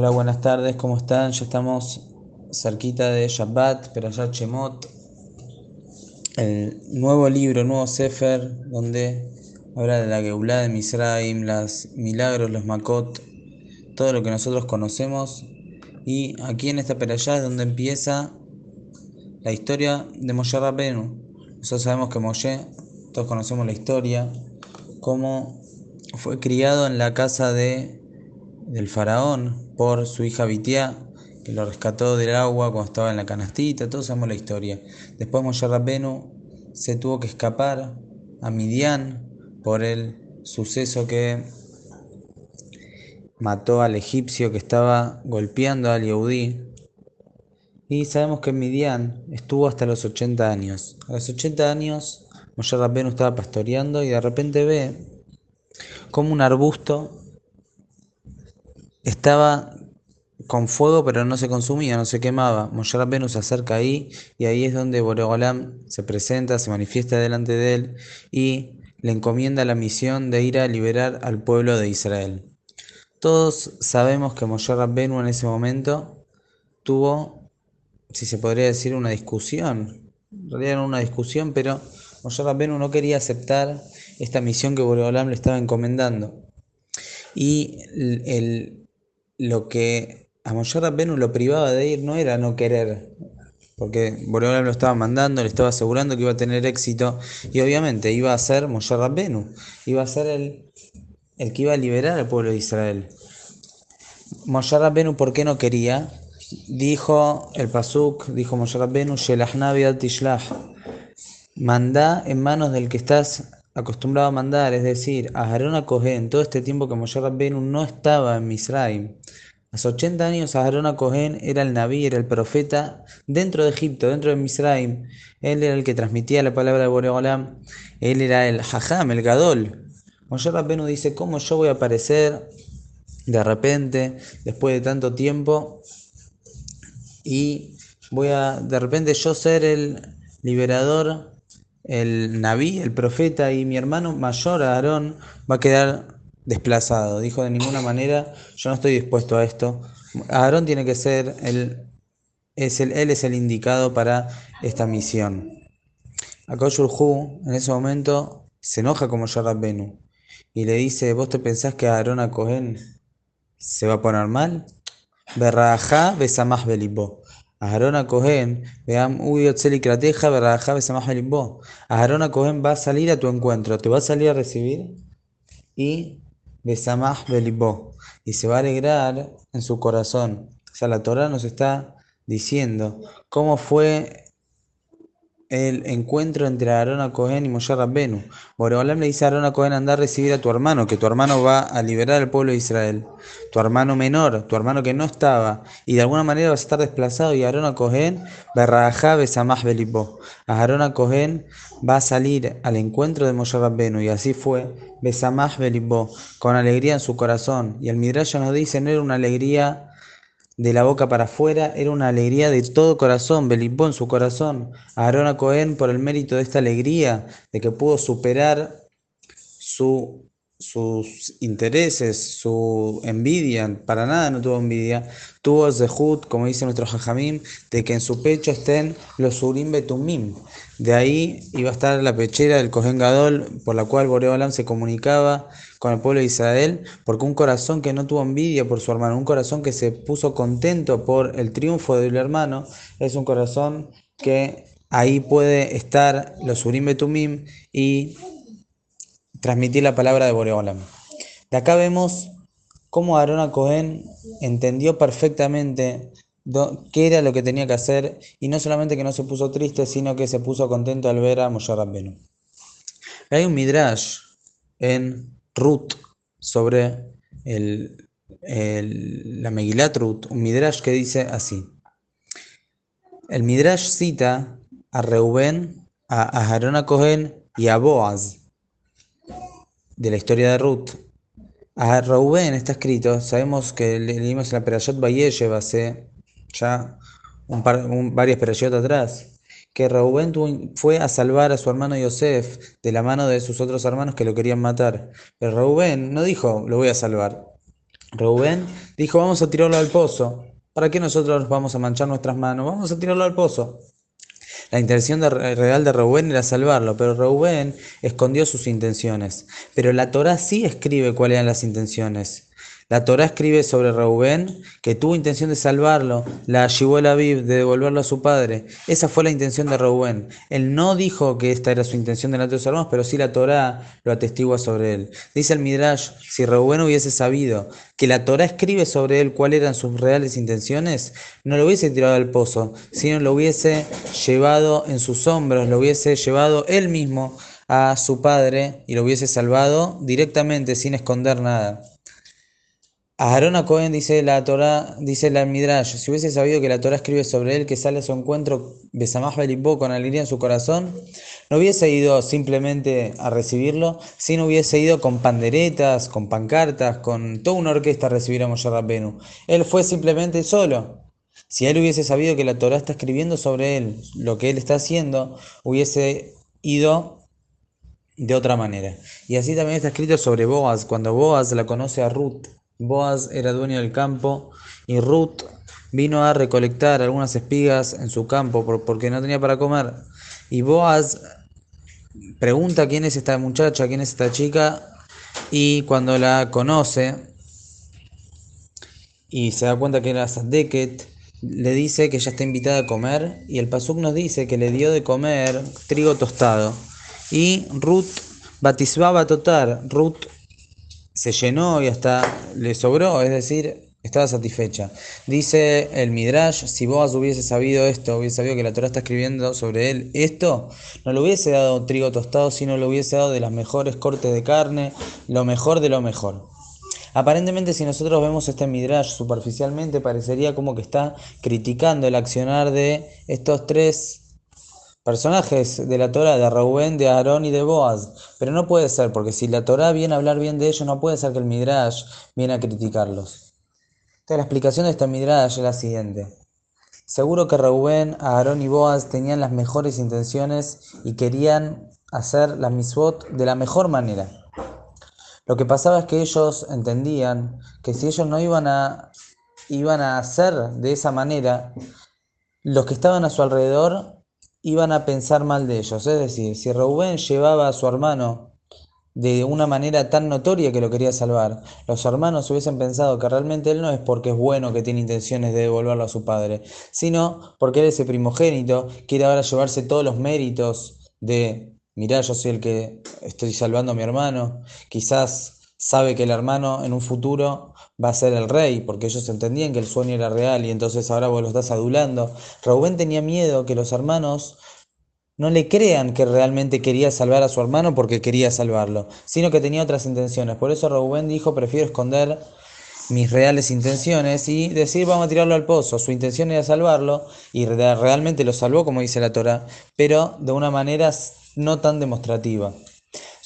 Hola, buenas tardes, ¿cómo están? Ya estamos cerquita de Shabbat, Perashat Shemot, el nuevo libro, nuevo Sefer, donde habla de la Geulah de Misraim, los milagros, los Makot, todo lo que nosotros conocemos. Y aquí en esta Perashá es donde empieza la historia de Moshe Rabenu. Nosotros sabemos que Moshe, todos conocemos la historia, cómo fue criado en la casa de, del faraón por su hija Bitiá, que lo rescató del agua cuando estaba en la canastita, todos sabemos la historia. Después Moshe Rabenu se tuvo que escapar a Midian por el suceso que mató al egipcio que estaba golpeando al Yehudí. Y sabemos que Midian estuvo hasta los 80 años. A los 80 años Moshe Rabbeinu estaba pastoreando y de repente ve como un arbusto estaba con fuego pero no se consumía, no se quemaba. Moshe Rabbeinu se acerca ahí y ahí es donde Boreolam se presenta, se manifiesta delante de él y le encomienda la misión de ir a liberar al pueblo de Israel. Todos sabemos que Moshe Rabbeinu en ese momento tuvo, si se podría decir, una discusión. En realidad era una discusión, pero Moshe Rabbeinu no quería aceptar esta misión que Boreolam le estaba encomendando. Y el, lo que a Moshe Rabbeinu lo privaba de ir no era no querer, porque Boreolam lo estaba mandando, le estaba asegurando que iba a tener éxito, y obviamente iba a ser Moshe Rabbeinu, iba a ser el, el que iba a liberar al pueblo de Israel. Moshe Rabbeinu, ¿por qué no quería? Dijo el Pasuk, dijo Moshe Rabbeinu, Tishlach, mandá en manos del que estás acostumbrado a mandar, es decir, a Aarón a Cohen, todo este tiempo que Moshe Rabbeinu no estaba en Misraim. A los 80 años Aarón a Cohen era el Naví, era el profeta dentro de Egipto, dentro de Misraim. Él era el que transmitía la palabra de Boreolam. Él era el Hajam, el Gadol. Moshe Rabbeinu dice, ¿cómo yo voy a aparecer de repente, después de tanto tiempo, y voy a de repente yo ser el liberador el Naví, el profeta y mi hermano mayor, Aarón, va a quedar desplazado. Dijo de ninguna manera, yo no estoy dispuesto a esto. Aarón tiene que ser el, es el, él es el indicado para esta misión. Akoshurhu en ese momento se enoja como Benu y le dice, ¿vos te pensás que Aarón a Cohen se va a poner mal? Berraja besamah belibo. Aarón a Cohen, vean, Berraja besamah belibo. Aarón a Cohen va a salir a tu encuentro, te va a salir a recibir y besamah belibo. Y se va a alegrar en su corazón. O sea, la Torah nos está diciendo cómo fue el encuentro entre Aarón Cohen y Moshe Rabbenu. Boreolam le dice a Aarón Cohen anda a recibir a tu hermano, que tu hermano va a liberar al pueblo de Israel. Tu hermano menor, tu hermano que no estaba, y de alguna manera vas a estar desplazado. Y Aarón Cohen, Berrajá Besamah Belibó. Aarón Cohen va a salir al encuentro de Moshe Rabbenu, y así fue, Besamah Belibó, con alegría en su corazón. Y el Midrash nos dice, no era una alegría de la boca para afuera, era una alegría de todo corazón, Belipó en su corazón. A Cohen, por el mérito de esta alegría, de que pudo superar su, sus intereses, su envidia, para nada no tuvo envidia, tuvo Zehut, como dice nuestro Jajamim, de que en su pecho estén los Urim Betumim. De ahí iba a estar la pechera del Cohen Gadol, por la cual Boreolam se comunicaba con el pueblo de Israel, porque un corazón que no tuvo envidia por su hermano, un corazón que se puso contento por el triunfo del hermano, es un corazón que ahí puede estar los Urim Betumim y transmitir la palabra de Boreolam. De acá vemos cómo Aarón Cohen entendió perfectamente qué era lo que tenía que hacer y no solamente que no se puso triste, sino que se puso contento al ver a Moshe Rabbenu. Hay un midrash en Ruth sobre el, la Megilat Ruth, un midrash que dice así. El midrash cita a Reuben, a Aarón Cohen y a Boaz de la historia de Ruth. A Reuben está escrito, sabemos que leímos en la Perayot Vayeshev hace ya un par, varias Perayot atrás, que Reuben fue a salvar a su hermano Yosef de la mano de sus otros hermanos que lo querían matar. Pero Reuben no dijo, lo voy a salvar. Reubén dijo, vamos a tirarlo al pozo. ¿Para qué nosotros vamos a manchar nuestras manos? Vamos a tirarlo al pozo. La intención real de Reubén era salvarlo, pero Reubén escondió sus intenciones. Pero la Torá sí escribe cuáles eran las intenciones. La Torá escribe sobre Reubén que tuvo intención de salvarlo, la llevó la Bib de devolverlo a su padre. Esa fue la intención de Reubén. Él no dijo que esta era su intención delante de sus hermanos, pero sí la Torá lo atestigua sobre él. Dice el Midrash, si Reubén hubiese sabido que la Torá escribe sobre él cuáles eran sus reales intenciones, no lo hubiese tirado al pozo, sino lo hubiese llevado en sus hombros, lo hubiese llevado él mismo a su padre y lo hubiese salvado directamente sin esconder nada. Aarón a Cohen dice la Torah, dice la Midrash, si hubiese sabido que la Torah escribe sobre él que sale a su encuentro Besamaj Belibó con alegría en su corazón, no hubiese ido simplemente a recibirlo, sino hubiese ido con panderetas, con pancartas, con toda una orquesta a recibir a Moshe Rabbenu. Él fue simplemente solo. Si él hubiese sabido que la Torah está escribiendo sobre él, lo que él está haciendo, hubiese ido de otra manera. Y así también está escrito sobre Boaz, cuando Boaz la conoce a Ruth Boaz era dueño del campo y Ruth vino a recolectar algunas espigas en su campo porque no tenía para comer. Y Boaz pregunta quién es esta muchacha, quién es esta chica, y cuando la conoce y se da cuenta que era Sadeket, le dice que ella está invitada a comer y el Pasuk nos dice que le dio de comer trigo tostado. Y Ruth batisbaba totar, Ruth se llenó y hasta le sobró, es decir, estaba satisfecha. Dice el Midrash, si Boaz hubiese sabido esto, hubiese sabido que la Torah está escribiendo sobre él esto, no le hubiese dado trigo tostado, sino le hubiese dado de las mejores cortes de carne, lo mejor de lo mejor. Aparentemente, si nosotros vemos este Midrash superficialmente, parecería como que está criticando el accionar de estos tres personajes de la Torah, de Reuben, de Aarón y de Boaz. Pero no puede ser, porque si la Torah viene a hablar bien de ellos, no puede ser que el Midrash viene a criticarlos. Entonces la explicación de este Midrash es la siguiente. Seguro que Reuben, Aarón y Boaz tenían las mejores intenciones y querían hacer la misbot de la mejor manera. Lo que pasaba es que ellos entendían que si ellos no iban a, iban a hacer de esa manera, los que estaban a su alrededor iban a pensar mal de ellos. Es decir, si Reuben llevaba a su hermano de una manera tan notoria que lo quería salvar, los hermanos hubiesen pensado que realmente él no es porque es bueno que tiene intenciones de devolverlo a su padre, sino porque él es el primogénito, quiere ahora llevarse todos los méritos de, mirá, yo soy el que estoy salvando a mi hermano, quizás sabe que el hermano en un futuro va a ser el rey, porque ellos entendían que el sueño era real y entonces ahora vos lo estás adulando. Rubén tenía miedo que los hermanos no le crean que realmente quería salvar a su hermano porque quería salvarlo, sino que tenía otras intenciones. Por eso Rubén dijo, prefiero esconder mis reales intenciones y decir vamos a tirarlo al pozo. Su intención era salvarlo y realmente lo salvó, como dice la Torah, pero de una manera no tan demostrativa.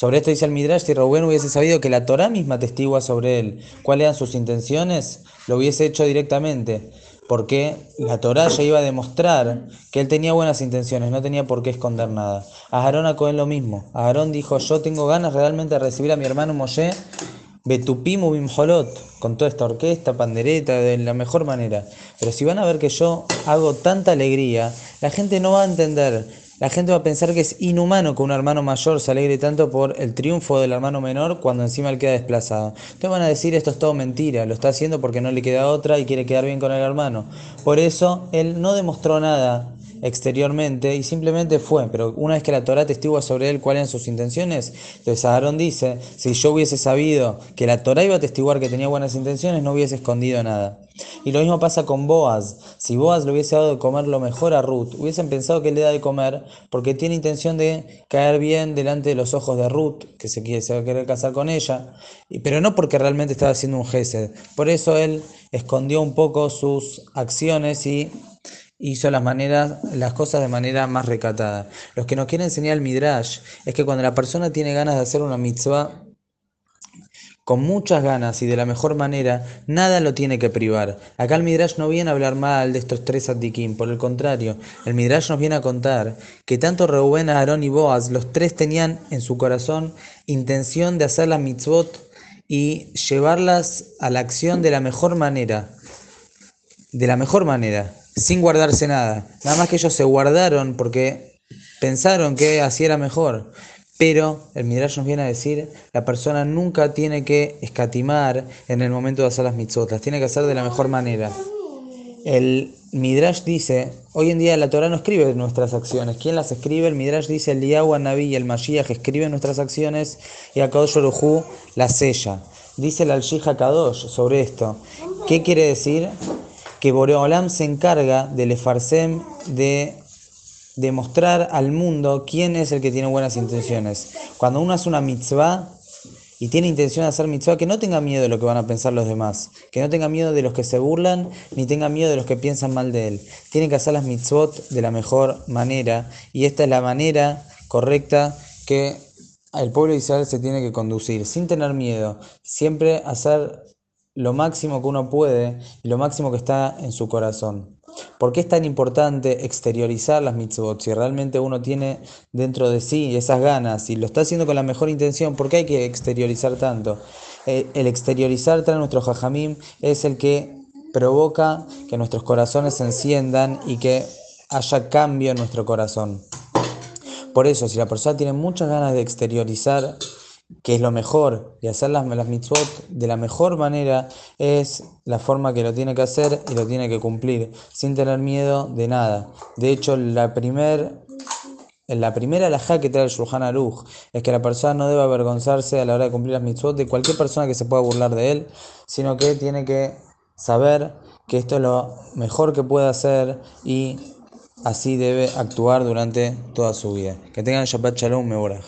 Sobre esto dice el Midrash, si Rubén hubiese sabido que la Torah misma testigua sobre él cuáles eran sus intenciones, lo hubiese hecho directamente, porque la Torah ya iba a demostrar que él tenía buenas intenciones, no tenía por qué esconder nada. A Aarón a Cohen lo mismo. Aarón dijo, yo tengo ganas realmente de recibir a mi hermano Moshe Betupim Holot, con toda esta orquesta, pandereta, de la mejor manera. Pero si van a ver que yo hago tanta alegría, la gente no va a entender la gente va a pensar que es inhumano que un hermano mayor se alegre tanto por el triunfo del hermano menor cuando encima él queda desplazado. Entonces van a decir esto es todo mentira, lo está haciendo porque no le queda otra y quiere quedar bien con el hermano. Por eso él no demostró nada exteriormente y simplemente fue, pero una vez que la Torah testigua sobre él cuáles eran sus intenciones, entonces Aarón dice, si yo hubiese sabido que la Torah iba a testiguar que tenía buenas intenciones, no hubiese escondido nada. Y lo mismo pasa con Boaz. Si Boaz le hubiese dado de comer lo mejor a Ruth, hubiesen pensado que le da de comer porque tiene intención de caer bien delante de los ojos de Ruth, que se, quiere, se va a querer casar con ella, pero no porque realmente estaba haciendo un gesed. Por eso él escondió un poco sus acciones y hizo las, maneras, las cosas de manera más recatada. Lo que nos quiere enseñar el Midrash es que cuando la persona tiene ganas de hacer una mitzvah, con muchas ganas y de la mejor manera, nada lo tiene que privar. Acá el Midrash no viene a hablar mal de estos tres Addikim, por el contrario, el Midrash nos viene a contar que tanto Reuben, Aarón y Boaz, los tres tenían en su corazón intención de hacer la mitzvot y llevarlas a la acción de la mejor manera. De la mejor manera, sin guardarse nada. Nada más que ellos se guardaron porque pensaron que así era mejor. Pero el Midrash nos viene a decir, la persona nunca tiene que escatimar en el momento de hacer las mitzvot, las tiene que hacer de la mejor manera. El Midrash dice, hoy en día la Torah no escribe nuestras acciones. ¿Quién las escribe? El Midrash dice, el Liyahu, Naví y el Mashiach escriben nuestras acciones y Akadosh Orujú las sella. Dice el Al-Shija Kadosh sobre esto. ¿Qué quiere decir? Que Boreolam se encarga del Efarsem de demostrar al mundo quién es el que tiene buenas intenciones. Cuando uno hace una mitzvah y tiene intención de hacer mitzvah, que no tenga miedo de lo que van a pensar los demás, que no tenga miedo de los que se burlan, ni tenga miedo de los que piensan mal de él. Tiene que hacer las mitzvot de la mejor manera y esta es la manera correcta que el pueblo de Israel se tiene que conducir, sin tener miedo, siempre hacer lo máximo que uno puede y lo máximo que está en su corazón. ¿Por qué es tan importante exteriorizar las mitzvot? Si realmente uno tiene dentro de sí esas ganas y lo está haciendo con la mejor intención, ¿por qué hay que exteriorizar tanto? Eh, el exteriorizar tras nuestro jajamim es el que provoca que nuestros corazones se enciendan y que haya cambio en nuestro corazón. Por eso, si la persona tiene muchas ganas de exteriorizar que es lo mejor y hacer las, las mitzvot de la mejor manera es la forma que lo tiene que hacer y lo tiene que cumplir sin tener miedo de nada. De hecho, la, primer, la primera alajá que trae el Shulchan Aruch es que la persona no debe avergonzarse a la hora de cumplir las mitzvot de cualquier persona que se pueda burlar de él, sino que tiene que saber que esto es lo mejor que puede hacer y así debe actuar durante toda su vida. Que tengan Shabbat Shalom Mevorach.